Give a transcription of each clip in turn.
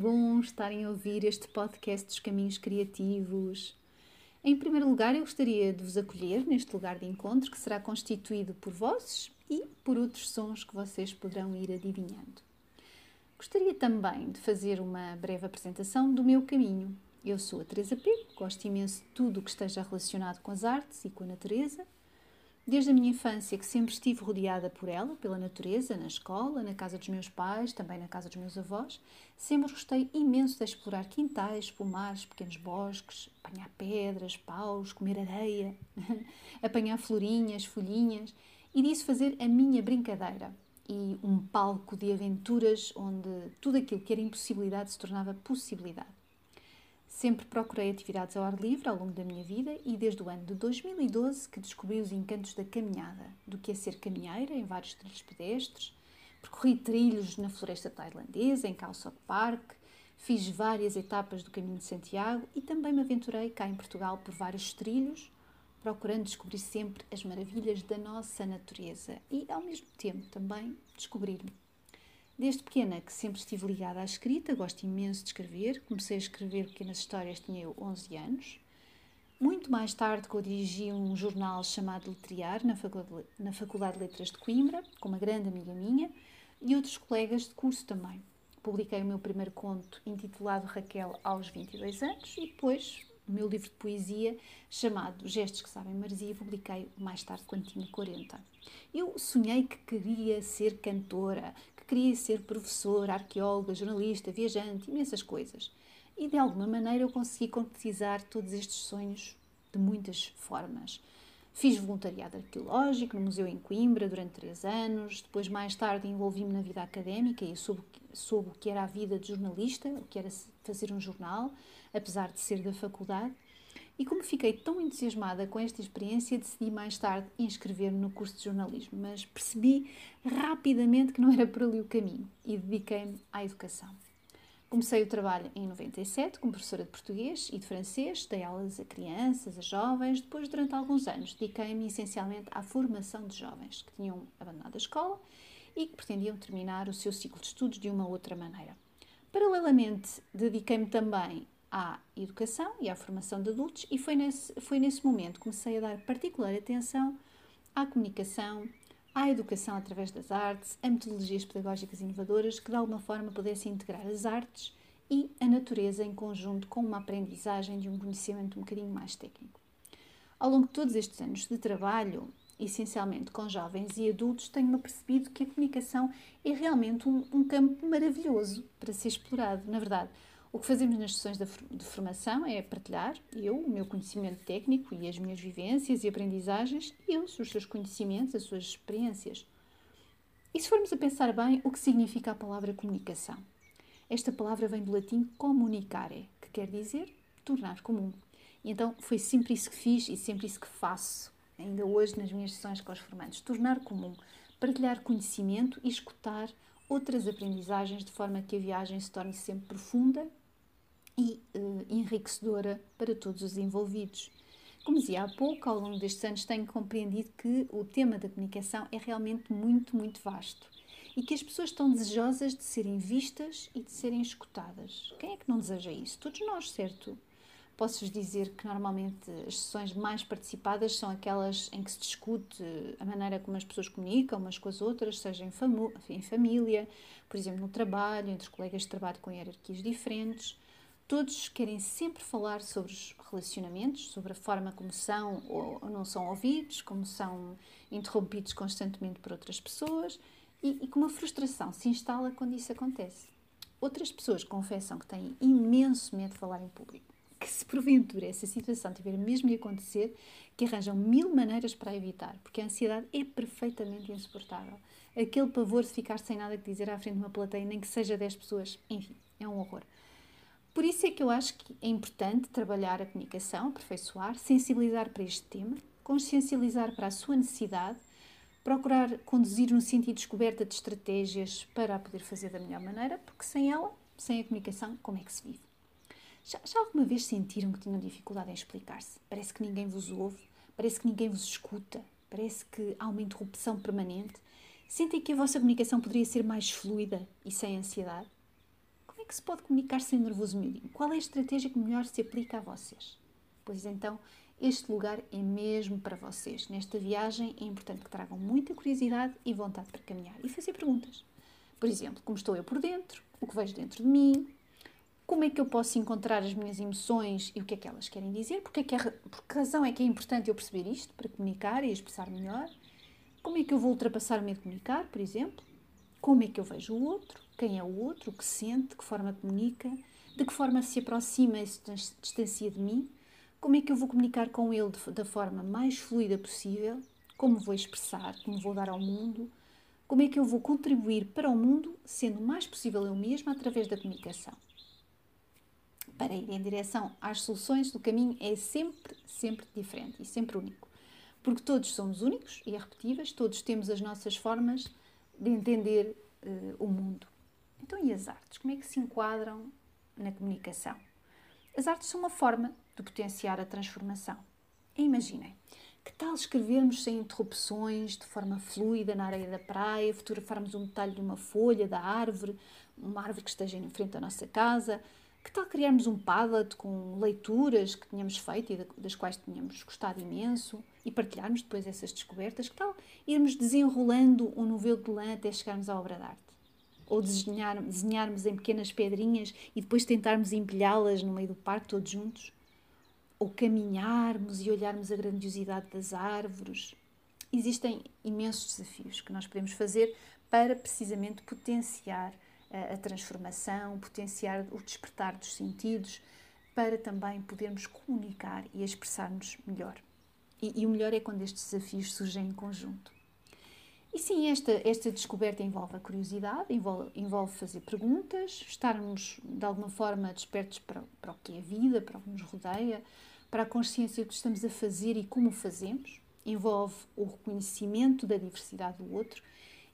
Bom estarem a ouvir este podcast dos Caminhos Criativos. Em primeiro lugar, eu gostaria de vos acolher neste lugar de encontro que será constituído por vozes e por outros sons que vocês poderão ir adivinhando. Gostaria também de fazer uma breve apresentação do meu caminho. Eu sou a Teresa P, gosto imenso de tudo o que esteja relacionado com as artes e com a natureza Desde a minha infância que sempre estive rodeada por ela, pela natureza, na escola, na casa dos meus pais, também na casa dos meus avós, sempre gostei imenso de explorar quintais, pomares, pequenos bosques, apanhar pedras, paus, comer areia, apanhar florinhas, folhinhas e disso fazer a minha brincadeira e um palco de aventuras onde tudo aquilo que era impossibilidade se tornava possibilidade. Sempre procurei atividades ao ar livre ao longo da minha vida e desde o ano de 2012 que descobri os encantos da caminhada, do que é ser caminheira em vários trilhos pedestres. Percorri trilhos na floresta tailandesa, em Calçoc Park, fiz várias etapas do Caminho de Santiago e também me aventurei cá em Portugal por vários trilhos, procurando descobrir sempre as maravilhas da nossa natureza e, ao mesmo tempo, também descobrir-me. Desde pequena que sempre estive ligada à escrita, gosto imenso de escrever. Comecei a escrever pequenas histórias, tinha eu 11 anos. Muito mais tarde, eu dirigi um jornal chamado Letriar, na Faculdade de Letras de Coimbra, com uma grande amiga minha e outros colegas de curso também. Publiquei o meu primeiro conto intitulado Raquel aos 22 anos e depois o meu livro de poesia chamado Gestos que Sabem Marzia, publiquei mais tarde quando tinha 40. Eu sonhei que queria ser cantora, queria ser professor, arqueóloga, jornalista, viajante, imensas coisas. E de alguma maneira eu consegui concretizar todos estes sonhos de muitas formas. Fiz voluntariado arqueológico no Museu em Coimbra durante três anos. Depois, mais tarde, envolvi-me na vida académica e soube, soube o que era a vida de jornalista, o que era fazer um jornal, apesar de ser da faculdade. E como fiquei tão entusiasmada com esta experiência, decidi mais tarde inscrever-me no curso de jornalismo, mas percebi rapidamente que não era por ali o caminho e dediquei-me à educação. Comecei o trabalho em 97 como professora de português e de francês, dei aulas a crianças, a jovens. Depois, durante alguns anos, dediquei-me essencialmente à formação de jovens que tinham abandonado a escola e que pretendiam terminar o seu ciclo de estudos de uma outra maneira. Paralelamente, dediquei-me também à educação e à formação de adultos, e foi nesse, foi nesse momento que comecei a dar particular atenção à comunicação, à educação através das artes, a metodologias pedagógicas inovadoras que de alguma forma pudessem integrar as artes e a natureza em conjunto com uma aprendizagem de um conhecimento um bocadinho mais técnico. Ao longo de todos estes anos de trabalho, essencialmente com jovens e adultos, tenho-me percebido que a comunicação é realmente um, um campo maravilhoso para ser explorado. Na verdade, o que fazemos nas sessões de formação é partilhar, eu, o meu conhecimento técnico e as minhas vivências e aprendizagens, e eles, os seus conhecimentos, as suas experiências. E se formos a pensar bem, o que significa a palavra comunicação? Esta palavra vem do latim comunicare, que quer dizer tornar comum. E então foi sempre isso que fiz e sempre isso que faço, ainda hoje nas minhas sessões com os formandos. Tornar comum, partilhar conhecimento e escutar outras aprendizagens de forma que a viagem se torne sempre profunda e uh, enriquecedora para todos os envolvidos. Como dizia há pouco, ao longo destes anos tenho compreendido que o tema da comunicação é realmente muito, muito vasto e que as pessoas estão desejosas de serem vistas e de serem escutadas. Quem é que não deseja isso? Todos nós, certo? Posso-vos dizer que normalmente as sessões mais participadas são aquelas em que se discute a maneira como as pessoas comunicam umas com as outras, seja em, em família, por exemplo, no trabalho, entre colegas de trabalho com hierarquias diferentes. Todos querem sempre falar sobre os relacionamentos, sobre a forma como são ou não são ouvidos, como são interrompidos constantemente por outras pessoas e, e como a frustração se instala quando isso acontece. Outras pessoas confessam que têm imenso medo de falar em público que se porventura essa situação tiver mesmo de acontecer, que arranjam mil maneiras para evitar, porque a ansiedade é perfeitamente insuportável. Aquele pavor de ficar sem nada que dizer à frente de uma plateia, nem que seja 10 pessoas, enfim, é um horror. Por isso é que eu acho que é importante trabalhar a comunicação, aperfeiçoar, sensibilizar para este tema, consciencializar para a sua necessidade, procurar conduzir no sentido de descoberta de estratégias para a poder fazer da melhor maneira, porque sem ela, sem a comunicação, como é que se vive? Já, já alguma vez sentiram que tinham dificuldade em explicar-se? Parece que ninguém vos ouve, parece que ninguém vos escuta, parece que há uma interrupção permanente. Sentem que a vossa comunicação poderia ser mais fluida e sem ansiedade? Como é que se pode comunicar sem nervoso miudinho? Qual é a estratégia que melhor se aplica a vocês? Pois então, este lugar é mesmo para vocês. Nesta viagem é importante que tragam muita curiosidade e vontade para caminhar e fazer perguntas. Por exemplo, como estou eu por dentro? O que vejo dentro de mim? Como é que eu posso encontrar as minhas emoções e o que é que elas querem dizer, porque, é que é, por que razão é que é importante eu perceber isto para comunicar e expressar melhor, como é que eu vou ultrapassar o medo de comunicar, por exemplo, como é que eu vejo o outro, quem é o outro, o que sente, de que forma comunica, de que forma se aproxima e se distancia de mim, como é que eu vou comunicar com ele de, da forma mais fluida possível, como vou expressar, como vou dar ao mundo, como é que eu vou contribuir para o mundo, sendo o mais possível eu mesma através da comunicação para ir em direção às soluções do caminho é sempre, sempre diferente e sempre único. Porque todos somos únicos e irrepetíveis, todos temos as nossas formas de entender uh, o mundo. Então, e as artes? Como é que se enquadram na comunicação? As artes são uma forma de potenciar a transformação. E imaginem, que tal escrevermos sem interrupções, de forma fluida, na areia da praia, fotografarmos um detalhe de uma folha da árvore, uma árvore que esteja em frente à nossa casa, que tal criarmos um Padlet com leituras que tínhamos feito e das quais tínhamos gostado imenso e partilharmos depois essas descobertas? Que tal irmos desenrolando um novelo de lã até chegarmos à obra de arte? Ou desenhar, desenharmos em pequenas pedrinhas e depois tentarmos empilhá-las no meio do parque todos juntos? Ou caminharmos e olharmos a grandiosidade das árvores? Existem imensos desafios que nós podemos fazer para precisamente potenciar a transformação, potenciar o despertar dos sentidos, para também podermos comunicar e expressar-nos melhor. E, e, o melhor é quando estes desafios surgem em conjunto. E sim, esta, esta descoberta envolve a curiosidade, envolve, envolve fazer perguntas, estarmos de alguma forma despertos para, para o que é a vida, para o que nos rodeia, para a consciência do que estamos a fazer e como fazemos, envolve o reconhecimento da diversidade do outro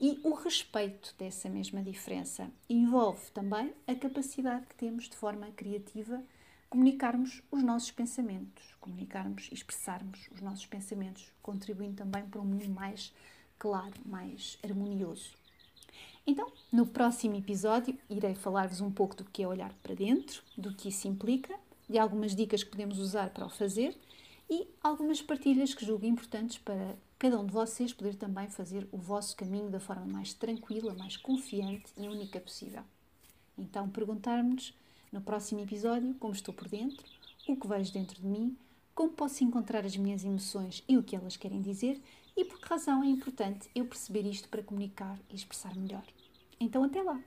e o respeito dessa mesma diferença envolve também a capacidade que temos de forma criativa comunicarmos os nossos pensamentos, comunicarmos e expressarmos os nossos pensamentos, contribuindo também para um mundo mais claro, mais harmonioso. Então, no próximo episódio, irei falar-vos um pouco do que é olhar para dentro, do que isso implica, de algumas dicas que podemos usar para o fazer e algumas partilhas que julgo importantes para cada um de vocês poder também fazer o vosso caminho da forma mais tranquila, mais confiante e única possível. Então, perguntar-nos no próximo episódio como estou por dentro, o que vejo dentro de mim, como posso encontrar as minhas emoções e o que elas querem dizer e por que razão é importante eu perceber isto para comunicar e expressar melhor. Então, até lá!